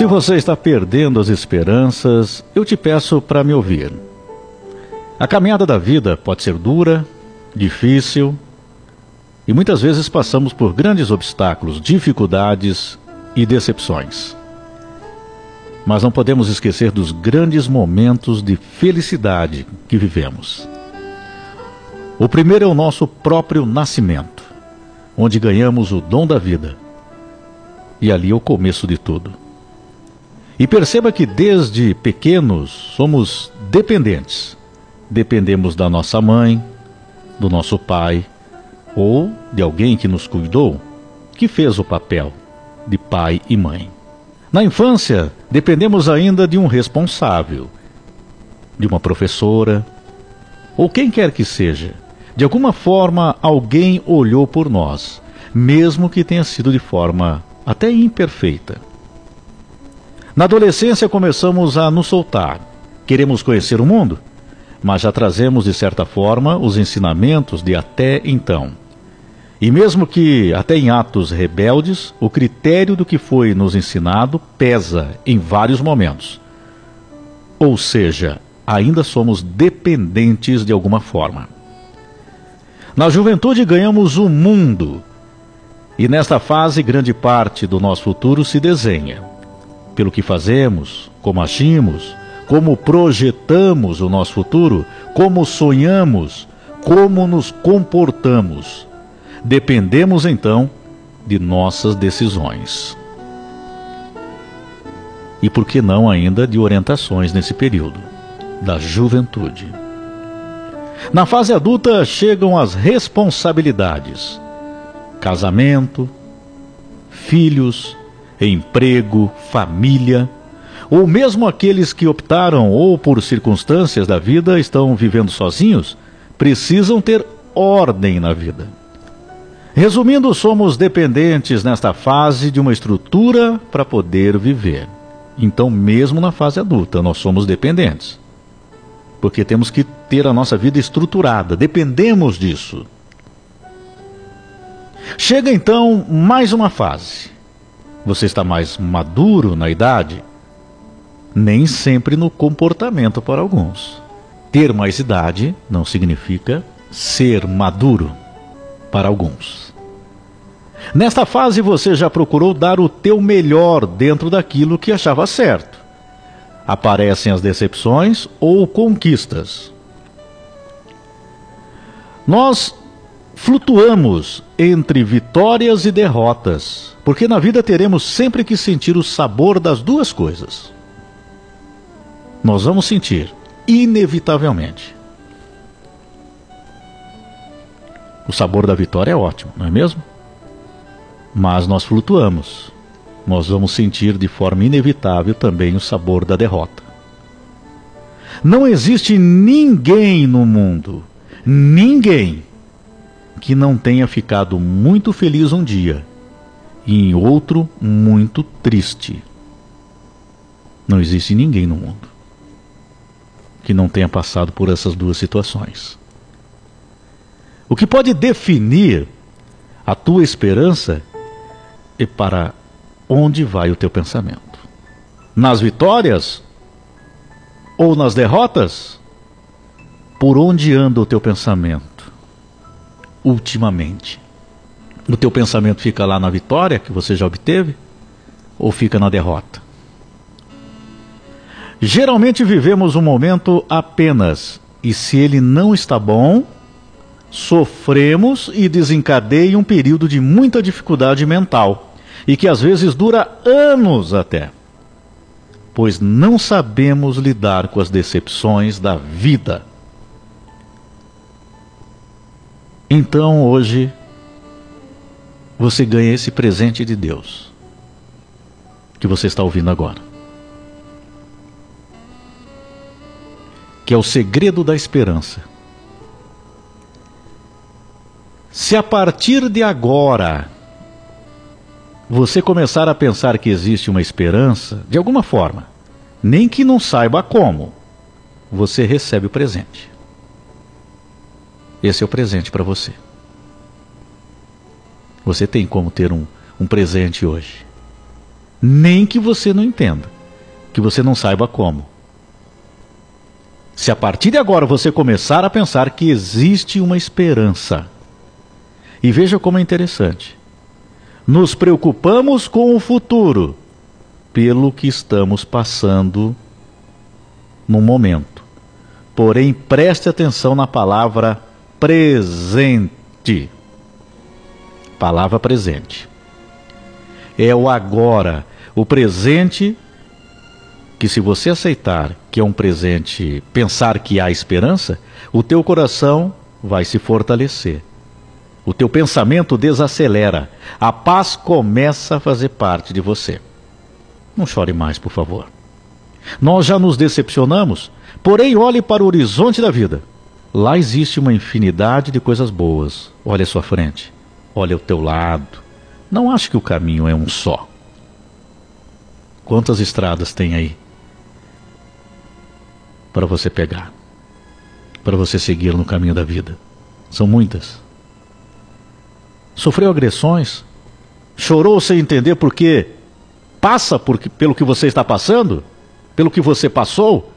Se você está perdendo as esperanças, eu te peço para me ouvir. A caminhada da vida pode ser dura, difícil, e muitas vezes passamos por grandes obstáculos, dificuldades e decepções. Mas não podemos esquecer dos grandes momentos de felicidade que vivemos. O primeiro é o nosso próprio nascimento, onde ganhamos o dom da vida. E ali é o começo de tudo. E perceba que desde pequenos somos dependentes. Dependemos da nossa mãe, do nosso pai ou de alguém que nos cuidou, que fez o papel de pai e mãe. Na infância, dependemos ainda de um responsável, de uma professora, ou quem quer que seja. De alguma forma, alguém olhou por nós, mesmo que tenha sido de forma até imperfeita. Na adolescência começamos a nos soltar. Queremos conhecer o mundo, mas já trazemos de certa forma os ensinamentos de até então. E mesmo que até em atos rebeldes, o critério do que foi nos ensinado pesa em vários momentos. Ou seja, ainda somos dependentes de alguma forma. Na juventude ganhamos o mundo. E nesta fase, grande parte do nosso futuro se desenha pelo que fazemos, como agimos, como projetamos o nosso futuro, como sonhamos, como nos comportamos. Dependemos então de nossas decisões. E por que não ainda de orientações nesse período da juventude? Na fase adulta chegam as responsabilidades: casamento, filhos, emprego, família, ou mesmo aqueles que optaram ou por circunstâncias da vida estão vivendo sozinhos, precisam ter ordem na vida. Resumindo, somos dependentes nesta fase de uma estrutura para poder viver. Então, mesmo na fase adulta, nós somos dependentes. Porque temos que ter a nossa vida estruturada, dependemos disso. Chega então mais uma fase, você está mais maduro na idade? Nem sempre no comportamento para alguns. Ter mais idade não significa ser maduro para alguns. Nesta fase você já procurou dar o teu melhor dentro daquilo que achava certo. Aparecem as decepções ou conquistas. Nós flutuamos entre vitórias e derrotas, porque na vida teremos sempre que sentir o sabor das duas coisas. Nós vamos sentir, inevitavelmente. O sabor da vitória é ótimo, não é mesmo? Mas nós flutuamos. Nós vamos sentir de forma inevitável também o sabor da derrota. Não existe ninguém no mundo, ninguém que não tenha ficado muito feliz um dia e em outro muito triste. Não existe ninguém no mundo que não tenha passado por essas duas situações. O que pode definir a tua esperança é para onde vai o teu pensamento. Nas vitórias ou nas derrotas? Por onde anda o teu pensamento? Ultimamente? O teu pensamento fica lá na vitória que você já obteve ou fica na derrota? Geralmente vivemos um momento apenas e se ele não está bom, sofremos e desencadeia um período de muita dificuldade mental e que às vezes dura anos até, pois não sabemos lidar com as decepções da vida. Então hoje você ganha esse presente de Deus que você está ouvindo agora. Que é o segredo da esperança. Se a partir de agora você começar a pensar que existe uma esperança, de alguma forma, nem que não saiba como, você recebe o presente. Esse é o presente para você. Você tem como ter um, um presente hoje. Nem que você não entenda, que você não saiba como. Se a partir de agora você começar a pensar que existe uma esperança, e veja como é interessante. Nos preocupamos com o futuro pelo que estamos passando no momento. Porém, preste atenção na palavra presente. Palavra presente. É o agora, o presente que se você aceitar que é um presente, pensar que há esperança, o teu coração vai se fortalecer. O teu pensamento desacelera. A paz começa a fazer parte de você. Não chore mais, por favor. Nós já nos decepcionamos, porém olhe para o horizonte da vida. Lá existe uma infinidade de coisas boas. Olhe à sua frente, olhe ao teu lado. Não ache que o caminho é um só. Quantas estradas tem aí para você pegar, para você seguir no caminho da vida? São muitas sofreu agressões, chorou sem entender por quê, passa por, pelo que você está passando, pelo que você passou,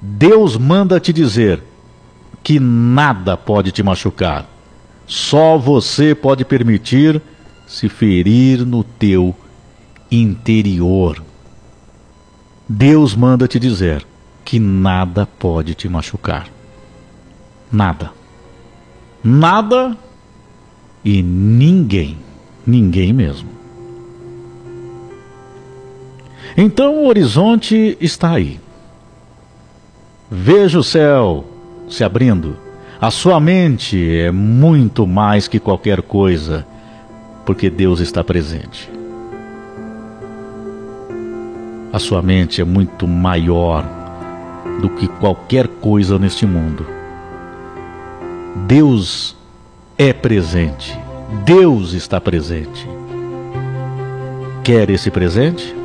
Deus manda te dizer que nada pode te machucar. Só você pode permitir se ferir no teu interior. Deus manda te dizer que nada pode te machucar. Nada. Nada e ninguém, ninguém mesmo. Então o horizonte está aí. Veja o céu se abrindo. A sua mente é muito mais que qualquer coisa, porque Deus está presente. A sua mente é muito maior do que qualquer coisa neste mundo. Deus é presente. Deus está presente. Quer esse presente?